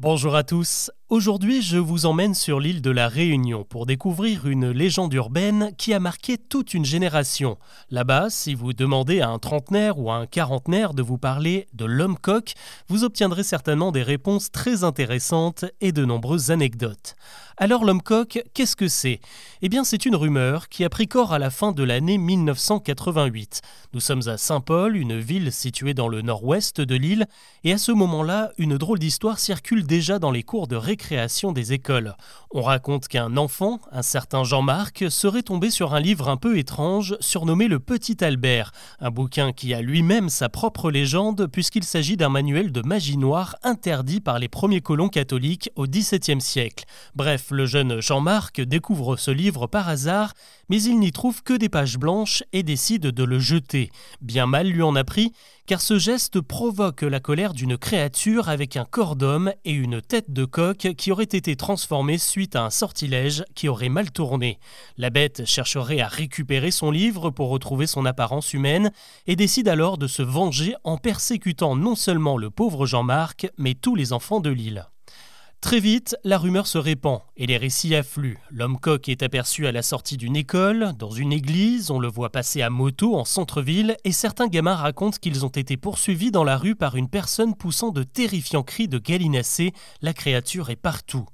Bonjour à tous. Aujourd'hui, je vous emmène sur l'île de la Réunion pour découvrir une légende urbaine qui a marqué toute une génération. Là-bas, si vous demandez à un trentenaire ou à un quarantenaire de vous parler de l'homme coq, vous obtiendrez certainement des réponses très intéressantes et de nombreuses anecdotes. Alors l'homme coq, qu'est-ce que c'est? Eh bien c'est une rumeur qui a pris corps à la fin de l'année 1988. Nous sommes à Saint-Paul, une ville située dans le nord-ouest de l'île, et à ce moment-là, une drôle d'histoire circule déjà dans les cours de récréation des écoles. On raconte qu'un enfant, un certain Jean-Marc, serait tombé sur un livre un peu étrange surnommé Le Petit Albert, un bouquin qui a lui-même sa propre légende puisqu'il s'agit d'un manuel de magie noire interdit par les premiers colons catholiques au XVIIe siècle. Bref, le jeune Jean-Marc découvre ce livre par hasard, mais il n'y trouve que des pages blanches et décide de le jeter. Bien mal lui en a pris, car ce geste provoque la colère d'une créature avec un corps d'homme et une tête de coq qui aurait été transformée suite à un sortilège qui aurait mal tourné. La bête chercherait à récupérer son livre pour retrouver son apparence humaine et décide alors de se venger en persécutant non seulement le pauvre Jean-Marc, mais tous les enfants de l'île. Très vite, la rumeur se répand et les récits affluent. L'homme coq est aperçu à la sortie d'une école, dans une église, on le voit passer à moto en centre-ville et certains gamins racontent qu'ils ont été poursuivis dans la rue par une personne poussant de terrifiants cris de gallinacés. La créature est partout.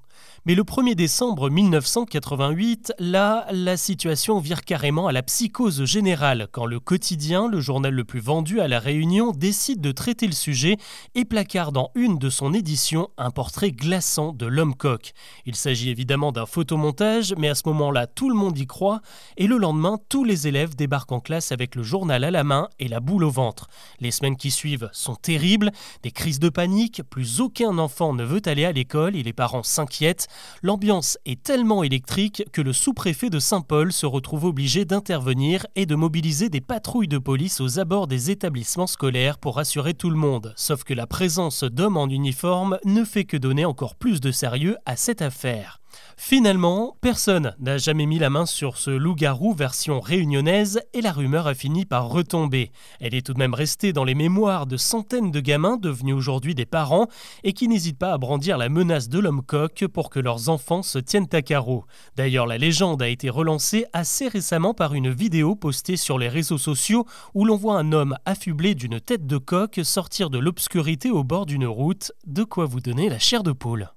Mais le 1er décembre 1988, là, la situation vire carrément à la psychose générale quand le quotidien, le journal le plus vendu à La Réunion, décide de traiter le sujet et placarde dans une de son édition un portrait glaçant de l'homme coq. Il s'agit évidemment d'un photomontage, mais à ce moment-là, tout le monde y croit et le lendemain, tous les élèves débarquent en classe avec le journal à la main et la boule au ventre. Les semaines qui suivent sont terribles, des crises de panique, plus aucun enfant ne veut aller à l'école et les parents s'inquiètent. L'ambiance est tellement électrique que le sous-préfet de Saint-Paul se retrouve obligé d'intervenir et de mobiliser des patrouilles de police aux abords des établissements scolaires pour rassurer tout le monde. Sauf que la présence d'hommes en uniforme ne fait que donner encore plus de sérieux à cette affaire. Finalement, personne n'a jamais mis la main sur ce loup-garou version réunionnaise et la rumeur a fini par retomber. Elle est tout de même restée dans les mémoires de centaines de gamins devenus aujourd'hui des parents et qui n'hésitent pas à brandir la menace de l'homme coq pour que leurs enfants se tiennent à carreau. D'ailleurs, la légende a été relancée assez récemment par une vidéo postée sur les réseaux sociaux où l'on voit un homme affublé d'une tête de coq sortir de l'obscurité au bord d'une route, de quoi vous donner la chair de poule.